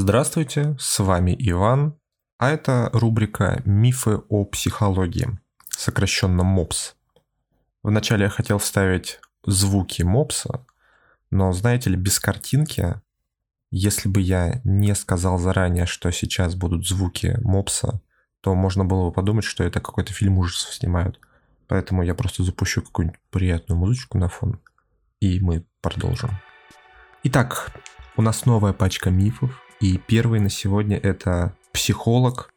Здравствуйте, с вами Иван, а это рубрика «Мифы о психологии», сокращенно МОПС. Вначале я хотел вставить звуки МОПСа, но, знаете ли, без картинки, если бы я не сказал заранее, что сейчас будут звуки МОПСа, то можно было бы подумать, что это какой-то фильм ужасов снимают. Поэтому я просто запущу какую-нибудь приятную музычку на фон, и мы продолжим. Итак, у нас новая пачка мифов, и первый на сегодня это психолог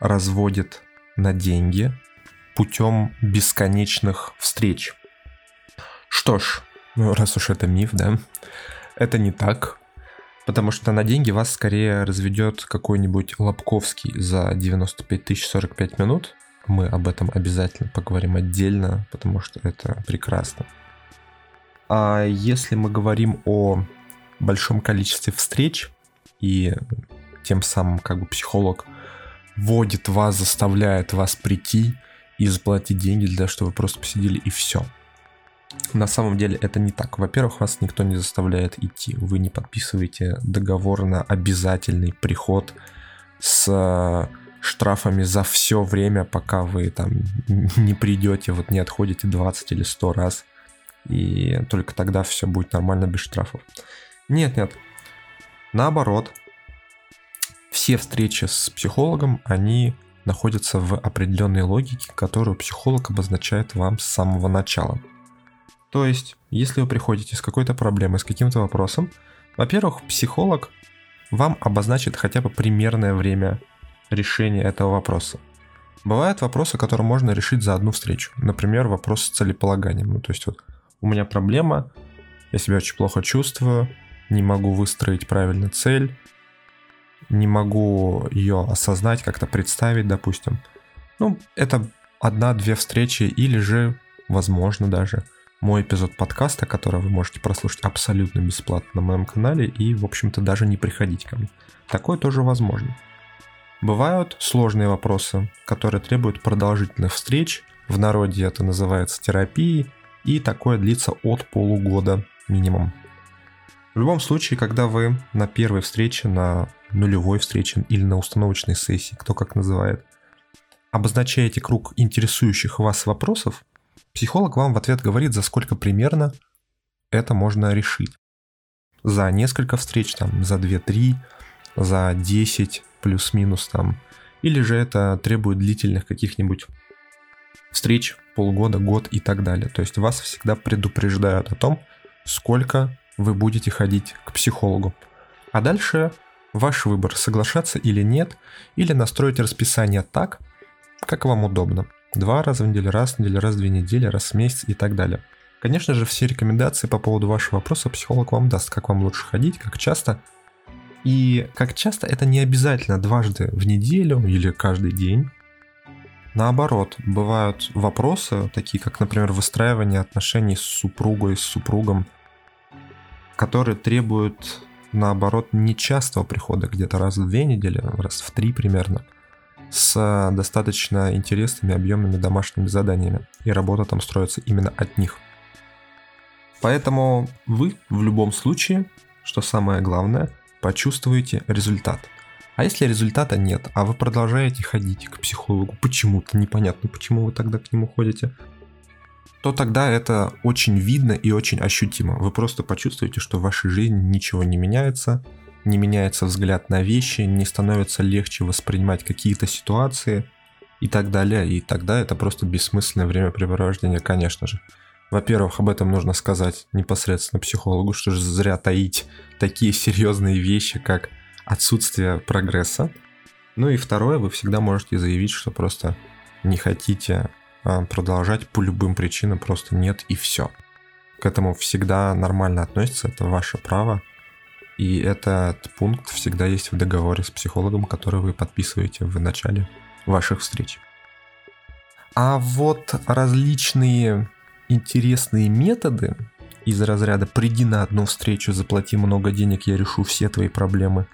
разводит на деньги путем бесконечных встреч. Что ж, ну раз уж это миф, да, это не так, потому что на деньги вас скорее разведет какой-нибудь Лобковский за 95 тысяч 45 минут. Мы об этом обязательно поговорим отдельно, потому что это прекрасно. А если мы говорим о большом количестве встреч, и тем самым как бы психолог вводит вас, заставляет вас прийти и заплатить деньги для того, чтобы вы просто посидели и все. На самом деле это не так. Во-первых, вас никто не заставляет идти. Вы не подписываете договор на обязательный приход с э, штрафами за все время, пока вы там не придете, вот не отходите 20 или 100 раз. И только тогда все будет нормально без штрафов. Нет, нет. Наоборот, все встречи с психологом, они находятся в определенной логике, которую психолог обозначает вам с самого начала. То есть, если вы приходите с какой-то проблемой, с каким-то вопросом, во-первых, психолог вам обозначит хотя бы примерное время решения этого вопроса. Бывают вопросы, которые можно решить за одну встречу. Например, вопрос с целеполаганием. Ну, то есть вот у меня проблема, я себя очень плохо чувствую, не могу выстроить правильно цель, не могу ее осознать, как-то представить, допустим. Ну, это одна-две встречи или же, возможно, даже мой эпизод подкаста, который вы можете прослушать абсолютно бесплатно на моем канале и, в общем-то, даже не приходить ко мне. Такое тоже возможно. Бывают сложные вопросы, которые требуют продолжительных встреч. В народе это называется терапией, и такое длится от полугода минимум. В любом случае, когда вы на первой встрече, на нулевой встрече или на установочной сессии, кто как называет, обозначаете круг интересующих вас вопросов, психолог вам в ответ говорит, за сколько примерно это можно решить. За несколько встреч, там, за 2-3, за 10 плюс-минус там. Или же это требует длительных каких-нибудь встреч, полгода, год и так далее. То есть вас всегда предупреждают о том, сколько вы будете ходить к психологу. А дальше ваш выбор, соглашаться или нет, или настроить расписание так, как вам удобно. Два раза в неделю, раз в неделю, раз в две недели, раз в месяц и так далее. Конечно же, все рекомендации по поводу вашего вопроса психолог вам даст, как вам лучше ходить, как часто. И как часто это не обязательно дважды в неделю или каждый день. Наоборот, бывают вопросы, такие как, например, выстраивание отношений с супругой, с супругом, которые требуют, наоборот, нечастого прихода, где-то раз в две недели, раз в три примерно, с достаточно интересными объемными домашними заданиями, и работа там строится именно от них. Поэтому вы в любом случае, что самое главное, почувствуете результат. А если результата нет, а вы продолжаете ходить к психологу почему-то, непонятно, почему вы тогда к нему ходите, то тогда это очень видно и очень ощутимо. Вы просто почувствуете, что в вашей жизни ничего не меняется, не меняется взгляд на вещи, не становится легче воспринимать какие-то ситуации и так далее. И тогда это просто бессмысленное времяпрепровождение, конечно же. Во-первых, об этом нужно сказать непосредственно психологу, что же зря таить такие серьезные вещи, как отсутствие прогресса. Ну и второе, вы всегда можете заявить, что просто не хотите продолжать по любым причинам просто нет и все. К этому всегда нормально относится, это ваше право. И этот пункт всегда есть в договоре с психологом, который вы подписываете в начале ваших встреч. А вот различные интересные методы из разряда «приди на одну встречу, заплати много денег, я решу все твои проблемы»,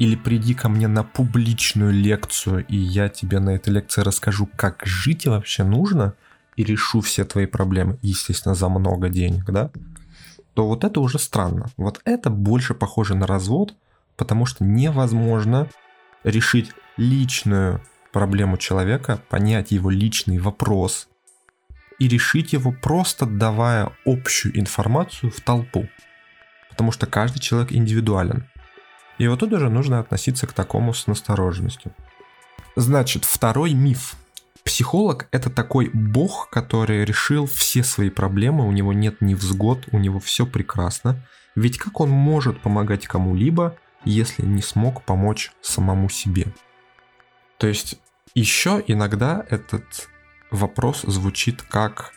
или приди ко мне на публичную лекцию, и я тебе на этой лекции расскажу, как жить вообще нужно, и решу все твои проблемы, естественно, за много денег, да, то вот это уже странно. Вот это больше похоже на развод, потому что невозможно решить личную проблему человека, понять его личный вопрос и решить его просто давая общую информацию в толпу. Потому что каждый человек индивидуален. И вот тут уже нужно относиться к такому с настороженностью. Значит, второй миф. Психолог — это такой бог, который решил все свои проблемы, у него нет невзгод, у него все прекрасно. Ведь как он может помогать кому-либо, если не смог помочь самому себе? То есть еще иногда этот вопрос звучит как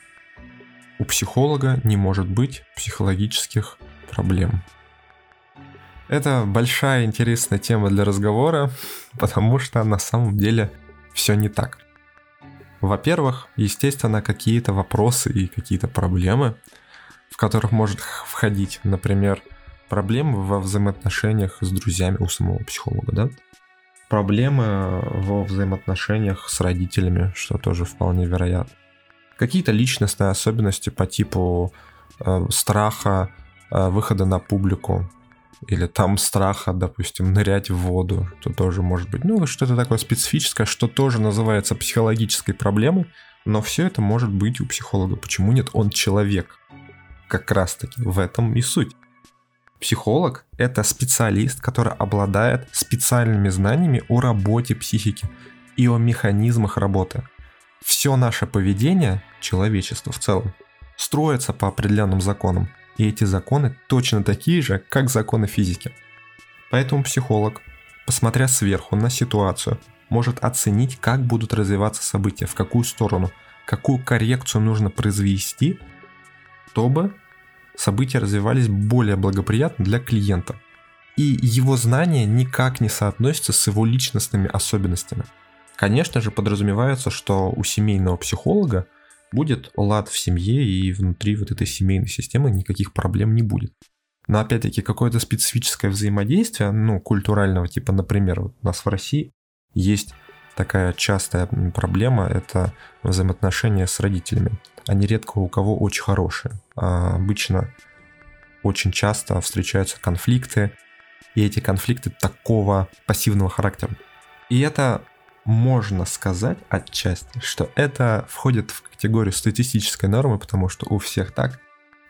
у психолога не может быть психологических проблем. Это большая интересная тема для разговора, потому что на самом деле все не так. Во-первых, естественно, какие-то вопросы и какие-то проблемы, в которых может входить, например, проблемы во взаимоотношениях с друзьями у самого психолога, да? Проблемы во взаимоотношениях с родителями, что тоже вполне вероятно. Какие-то личностные особенности по типу э, страха э, выхода на публику, или там страха, допустим, нырять в воду, то тоже может быть, ну, что-то такое специфическое, что тоже называется психологической проблемой, но все это может быть у психолога. Почему нет? Он человек. Как раз таки в этом и суть. Психолог – это специалист, который обладает специальными знаниями о работе психики и о механизмах работы. Все наше поведение, человечество в целом, строится по определенным законам – и эти законы точно такие же, как законы физики. Поэтому психолог, посмотря сверху на ситуацию, может оценить, как будут развиваться события, в какую сторону, какую коррекцию нужно произвести, чтобы события развивались более благоприятно для клиента. И его знания никак не соотносятся с его личностными особенностями. Конечно же, подразумевается, что у семейного психолога будет лад в семье и внутри вот этой семейной системы никаких проблем не будет. Но опять-таки какое-то специфическое взаимодействие, ну, культурального типа, например, вот у нас в России есть такая частая проблема, это взаимоотношения с родителями. Они редко у кого очень хорошие. А обычно очень часто встречаются конфликты, и эти конфликты такого пассивного характера. И это можно сказать отчасти, что это входит в категорию статистической нормы, потому что у всех так,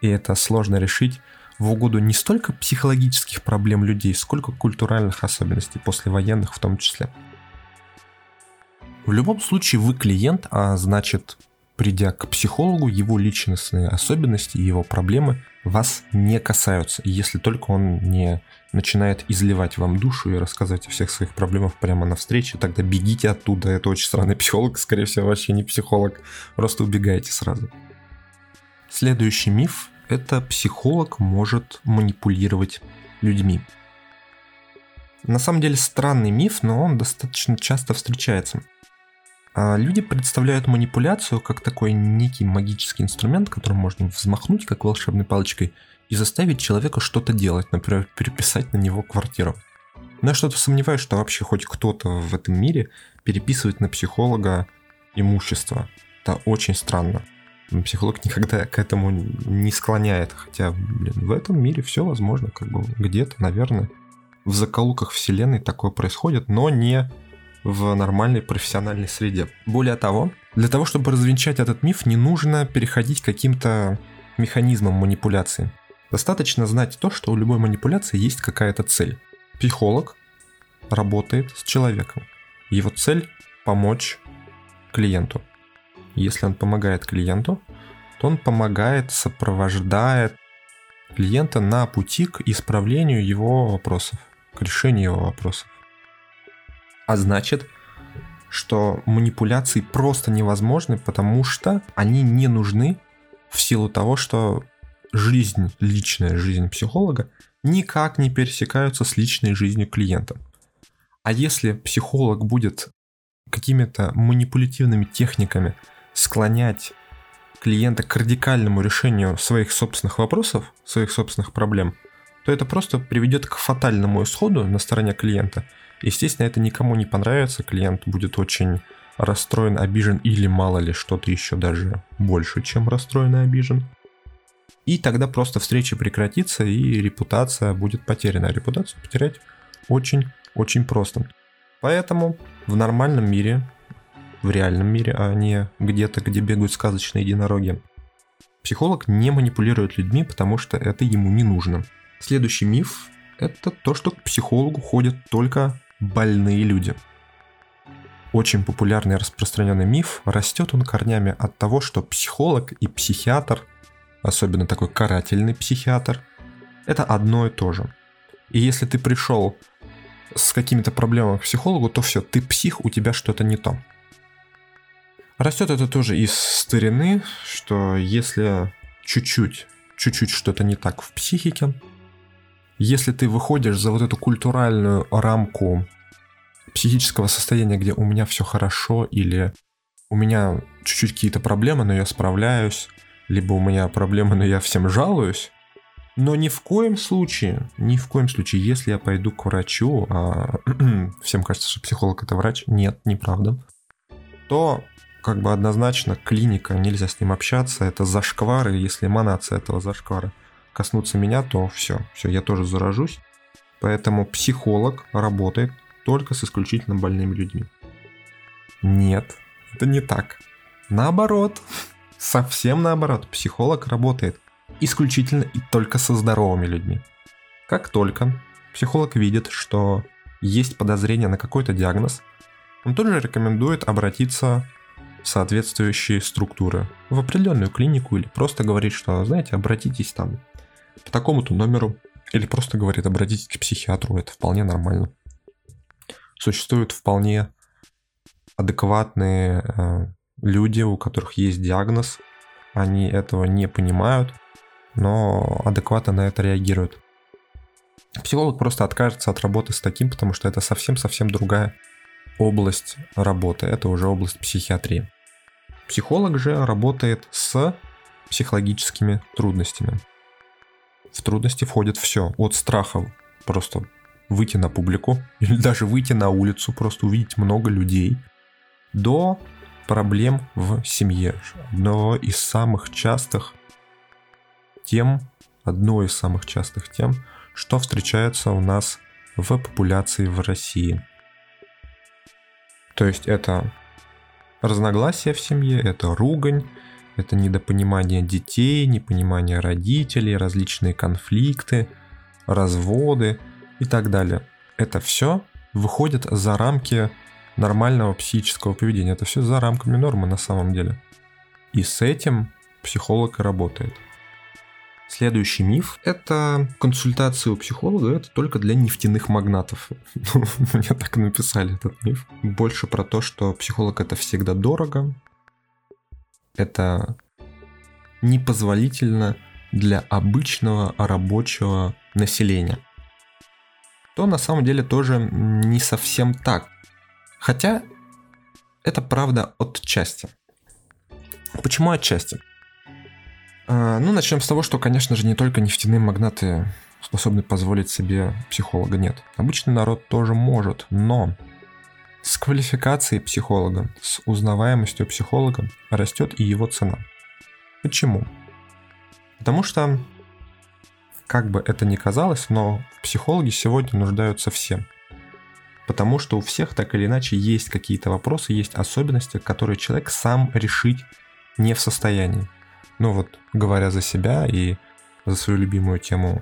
и это сложно решить в угоду не столько психологических проблем людей, сколько культуральных особенностей, послевоенных в том числе. В любом случае вы клиент, а значит, придя к психологу, его личностные особенности и его проблемы вас не касаются, если только он не начинает изливать вам душу и рассказывать о всех своих проблемах прямо на встрече, тогда бегите оттуда. Это очень странный психолог, скорее всего, вообще не психолог. Просто убегайте сразу. Следующий миф – это психолог может манипулировать людьми. На самом деле странный миф, но он достаточно часто встречается. А люди представляют манипуляцию как такой некий магический инструмент, которым можно взмахнуть как волшебной палочкой – и заставить человека что-то делать, например, переписать на него квартиру. Но я что-то сомневаюсь, что вообще хоть кто-то в этом мире переписывает на психолога имущество. Это очень странно. Психолог никогда к этому не склоняет. Хотя, блин, в этом мире все возможно, как бы где-то, наверное, в закоулках вселенной такое происходит, но не в нормальной профессиональной среде. Более того, для того, чтобы развенчать этот миф, не нужно переходить к каким-то механизмам манипуляции. Достаточно знать то, что у любой манипуляции есть какая-то цель. Психолог работает с человеком. Его цель – помочь клиенту. Если он помогает клиенту, то он помогает, сопровождает клиента на пути к исправлению его вопросов, к решению его вопросов. А значит, что манипуляции просто невозможны, потому что они не нужны в силу того, что жизнь, личная жизнь психолога никак не пересекаются с личной жизнью клиента. А если психолог будет какими-то манипулятивными техниками склонять клиента к радикальному решению своих собственных вопросов, своих собственных проблем, то это просто приведет к фатальному исходу на стороне клиента. Естественно, это никому не понравится, клиент будет очень расстроен, обижен или мало ли что-то еще даже больше, чем расстроен и обижен. И тогда просто встреча прекратится, и репутация будет потеряна. А репутацию потерять очень-очень просто. Поэтому в нормальном мире, в реальном мире, а не где-то, где бегают сказочные единороги, психолог не манипулирует людьми, потому что это ему не нужно. Следующий миф – это то, что к психологу ходят только больные люди. Очень популярный и распространенный миф, растет он корнями от того, что психолог и психиатр, особенно такой карательный психиатр, это одно и то же. И если ты пришел с какими-то проблемами к психологу, то все, ты псих, у тебя что-то не то. Растет это тоже из старины, что если чуть-чуть, чуть-чуть что-то не так в психике, если ты выходишь за вот эту культуральную рамку психического состояния, где у меня все хорошо, или у меня чуть-чуть какие-то проблемы, но я справляюсь, либо у меня проблемы, но я всем жалуюсь, но ни в коем случае, ни в коем случае, если я пойду к врачу, а всем кажется, что психолог это врач, нет, неправда, то как бы однозначно клиника, нельзя с ним общаться, это зашквар, и если эманация этого зашквара коснуться меня, то все, все, я тоже заражусь. Поэтому психолог работает только с исключительно больными людьми. Нет, это не так. Наоборот, совсем наоборот, психолог работает исключительно и только со здоровыми людьми. Как только психолог видит, что есть подозрение на какой-то диагноз, он тут же рекомендует обратиться в соответствующие структуры, в определенную клинику или просто говорит, что, знаете, обратитесь там по такому-то номеру, или просто говорит, обратитесь к психиатру, это вполне нормально. Существуют вполне адекватные э, люди, у которых есть диагноз, они этого не понимают, но адекватно на это реагируют. Психолог просто откажется от работы с таким, потому что это совсем-совсем другая область работы, это уже область психиатрии. Психолог же работает с психологическими трудностями. В трудности входит все, от страхов просто выйти на публику или даже выйти на улицу, просто увидеть много людей, до проблем в семье. Одно из самых частых тем, одной из самых частых тем, что встречается у нас в популяции в России. То есть это разногласия в семье, это ругань, это недопонимание детей, непонимание родителей, различные конфликты, разводы и так далее. Это все выходит за рамки нормального психического поведения. Это все за рамками нормы на самом деле. И с этим психолог и работает. Следующий миф – это консультация у психолога – это только для нефтяных магнатов. Мне так написали этот миф. Больше про то, что психолог – это всегда дорого, это непозволительно для обычного рабочего населения. То на самом деле тоже не совсем так. Хотя это правда отчасти. Почему отчасти? А, ну, начнем с того, что, конечно же, не только нефтяные магнаты способны позволить себе психолога. Нет, обычный народ тоже может, но с квалификацией психолога, с узнаваемостью психолога растет и его цена. Почему? Потому что, как бы это ни казалось, но психологи сегодня нуждаются все. Потому что у всех так или иначе есть какие-то вопросы, есть особенности, которые человек сам решить не в состоянии. Ну вот, говоря за себя и за свою любимую тему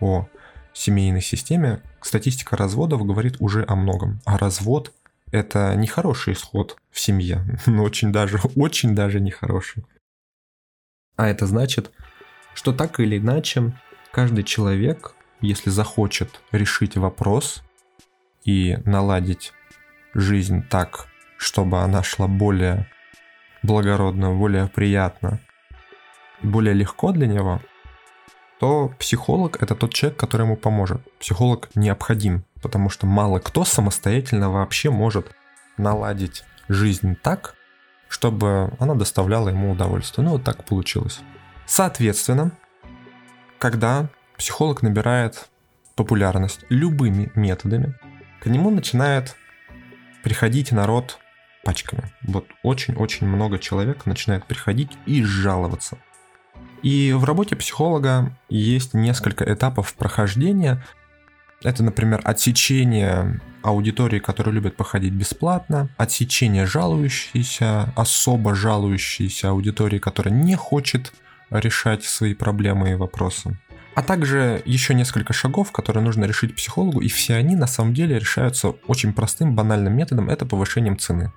о семейной системе, статистика разводов говорит уже о многом. А развод – это не хороший исход в семье, но очень даже, очень даже нехороший. А это значит, что так или иначе каждый человек, если захочет решить вопрос и наладить жизнь так, чтобы она шла более благородно, более приятно, более легко для него, то психолог это тот человек, который ему поможет. Психолог необходим, потому что мало кто самостоятельно вообще может наладить жизнь так, чтобы она доставляла ему удовольствие. Ну вот так получилось. Соответственно, когда психолог набирает популярность любыми методами, к нему начинает приходить народ пачками. Вот очень-очень много человек начинает приходить и жаловаться. И в работе психолога есть несколько этапов прохождения. Это, например, отсечение аудитории, которые любят походить бесплатно, отсечение жалующейся, особо жалующейся аудитории, которая не хочет решать свои проблемы и вопросы. А также еще несколько шагов, которые нужно решить психологу, и все они на самом деле решаются очень простым, банальным методом, это повышением цены.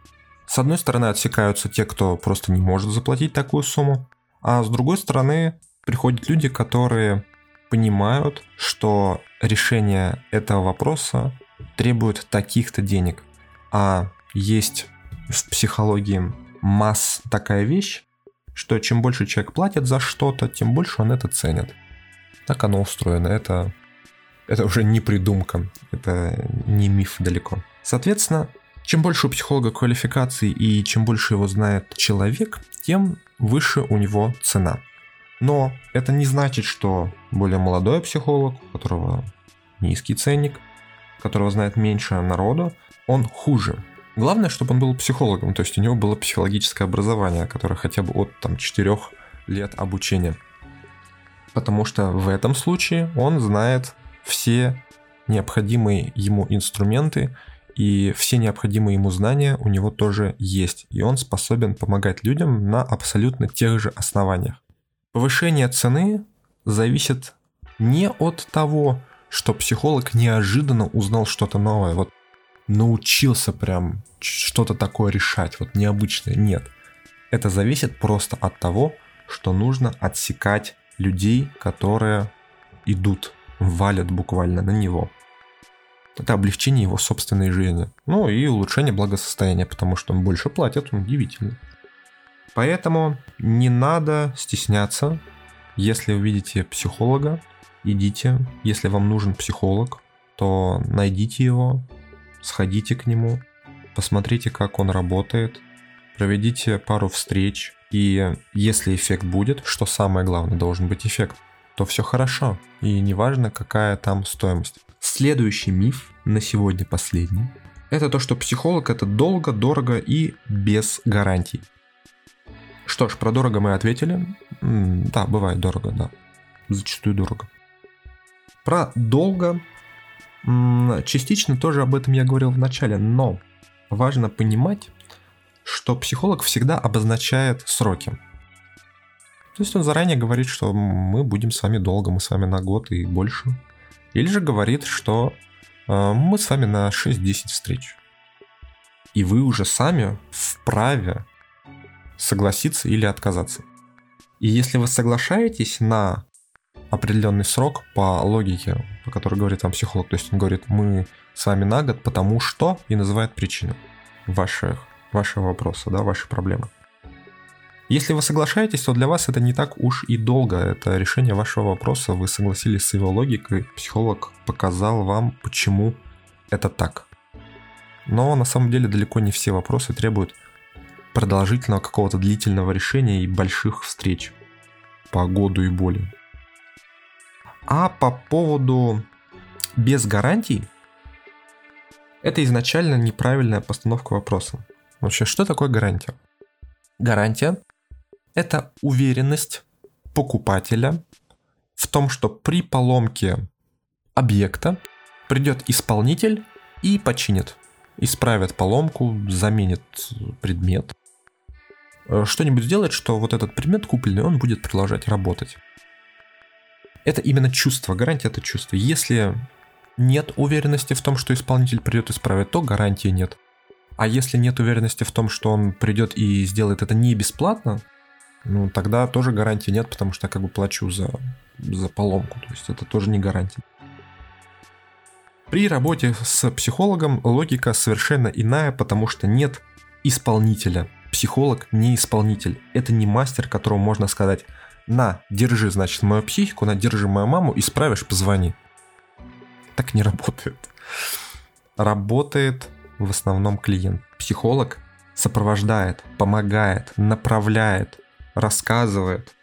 С одной стороны отсекаются те, кто просто не может заплатить такую сумму, а с другой стороны приходят люди, которые понимают, что решение этого вопроса требует таких-то денег. А есть в психологии масс такая вещь, что чем больше человек платит за что-то, тем больше он это ценит. Так оно устроено. Это, это уже не придумка, это не миф далеко. Соответственно, чем больше у психолога квалификации и чем больше его знает человек, тем выше у него цена. Но это не значит, что более молодой психолог, у которого низкий ценник, которого знает меньше народу, он хуже. Главное, чтобы он был психологом, то есть у него было психологическое образование, которое хотя бы от там, 4 лет обучения. Потому что в этом случае он знает все необходимые ему инструменты и все необходимые ему знания у него тоже есть. И он способен помогать людям на абсолютно тех же основаниях. Повышение цены зависит не от того, что психолог неожиданно узнал что-то новое, вот научился прям что-то такое решать, вот необычное. Нет. Это зависит просто от того, что нужно отсекать людей, которые идут, валят буквально на него. Это облегчение его собственной жизни. Ну и улучшение благосостояния, потому что он больше платит, он удивительно. Поэтому не надо стесняться, если увидите психолога, идите. Если вам нужен психолог, то найдите его, сходите к нему, посмотрите, как он работает, проведите пару встреч, и если эффект будет, что самое главное, должен быть эффект, то все хорошо, и неважно, какая там стоимость. Следующий миф, на сегодня последний, это то, что психолог это долго, дорого и без гарантий. Что ж, про дорого мы ответили. Да, бывает дорого, да. Зачастую дорого. Про долго частично тоже об этом я говорил в начале, но важно понимать, что психолог всегда обозначает сроки. То есть он заранее говорит, что мы будем с вами долго, мы с вами на год и больше. Или же говорит, что э, мы с вами на 6-10 встреч. И вы уже сами вправе согласиться или отказаться. И если вы соглашаетесь на определенный срок по логике, по которой говорит вам психолог. То есть он говорит, мы с вами на год, потому что, и называет причину ваших, вашего вопроса, да, вашей проблемы. Если вы соглашаетесь, то для вас это не так уж и долго. Это решение вашего вопроса. Вы согласились с его логикой. Психолог показал вам, почему это так. Но на самом деле далеко не все вопросы требуют продолжительного какого-то длительного решения и больших встреч по году и более. А по поводу без гарантий, это изначально неправильная постановка вопроса. Вообще, что такое гарантия? Гарантия – это уверенность покупателя в том, что при поломке объекта придет исполнитель и починит, исправит поломку, заменит предмет, э, что-нибудь сделает, что вот этот предмет купленный, он будет продолжать работать. Это именно чувство, гарантия это чувство. Если нет уверенности в том, что исполнитель придет исправить, то гарантии нет. А если нет уверенности в том, что он придет и сделает это не бесплатно, ну тогда тоже гарантии нет, потому что я как бы плачу за, за поломку. То есть это тоже не гарантия. При работе с психологом логика совершенно иная, потому что нет исполнителя. Психолог не исполнитель. Это не мастер, которому можно сказать, на, держи, значит, мою психику, на, держи мою маму, исправишь, позвони. Так не работает. Работает в основном клиент. Психолог сопровождает, помогает, направляет, рассказывает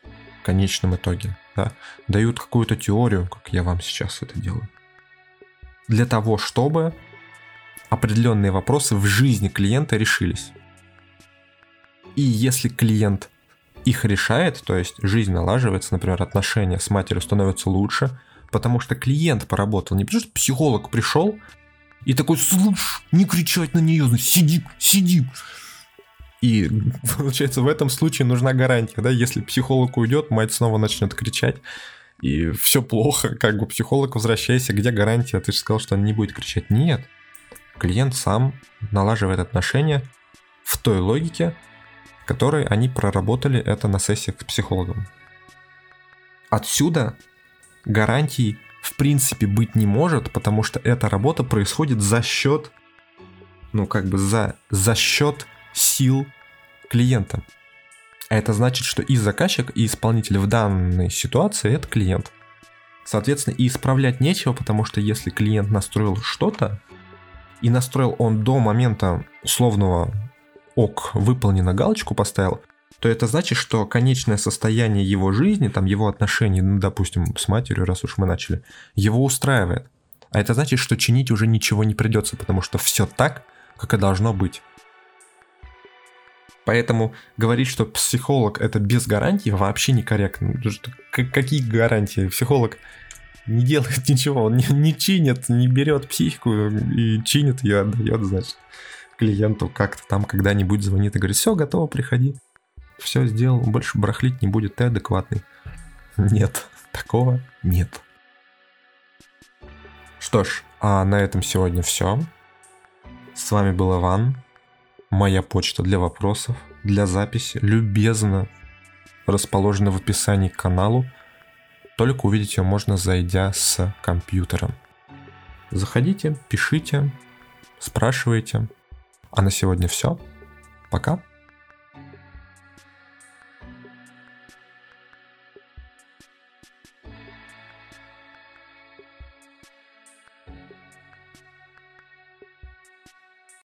в конечном итоге. Да, дают какую-то теорию, как я вам сейчас это делаю. Для того, чтобы определенные вопросы в жизни клиента решились. И если клиент их решает, то есть жизнь налаживается, например, отношения с матерью становятся лучше, потому что клиент поработал, не потому что психолог пришел и такой, слушай, не кричать на нее, сиди, сиди. И получается, в этом случае нужна гарантия, да, если психолог уйдет, мать снова начнет кричать, и все плохо, как бы психолог, возвращайся, где гарантия? Ты же сказал, что он не будет кричать. Нет, клиент сам налаживает отношения в той логике, которой они проработали это на сессиях с психологом. Отсюда гарантий в принципе быть не может, потому что эта работа происходит за счет, ну как бы за, за счет сил клиента. А это значит, что и заказчик, и исполнитель в данной ситуации это клиент. Соответственно, и исправлять нечего, потому что если клиент настроил что-то, и настроил он до момента условного ок, выполнено галочку поставил, то это значит, что конечное состояние его жизни, там его отношений, ну, допустим, с матерью, раз уж мы начали, его устраивает. А это значит, что чинить уже ничего не придется, потому что все так, как и должно быть. Поэтому говорить, что психолог это без гарантии, вообще некорректно. Какие гарантии? Психолог не делает ничего, он не, не чинит, не берет психику и чинит ее, отдает, значит, клиенту как-то там когда-нибудь звонит и говорит, все, готово, приходи все сделал, больше барахлить не будет, ты адекватный. Нет, такого нет. Что ж, а на этом сегодня все. С вами был Иван. Моя почта для вопросов, для записи любезно расположена в описании к каналу. Только увидеть ее можно, зайдя с компьютером. Заходите, пишите, спрашивайте. А на сегодня все. Пока.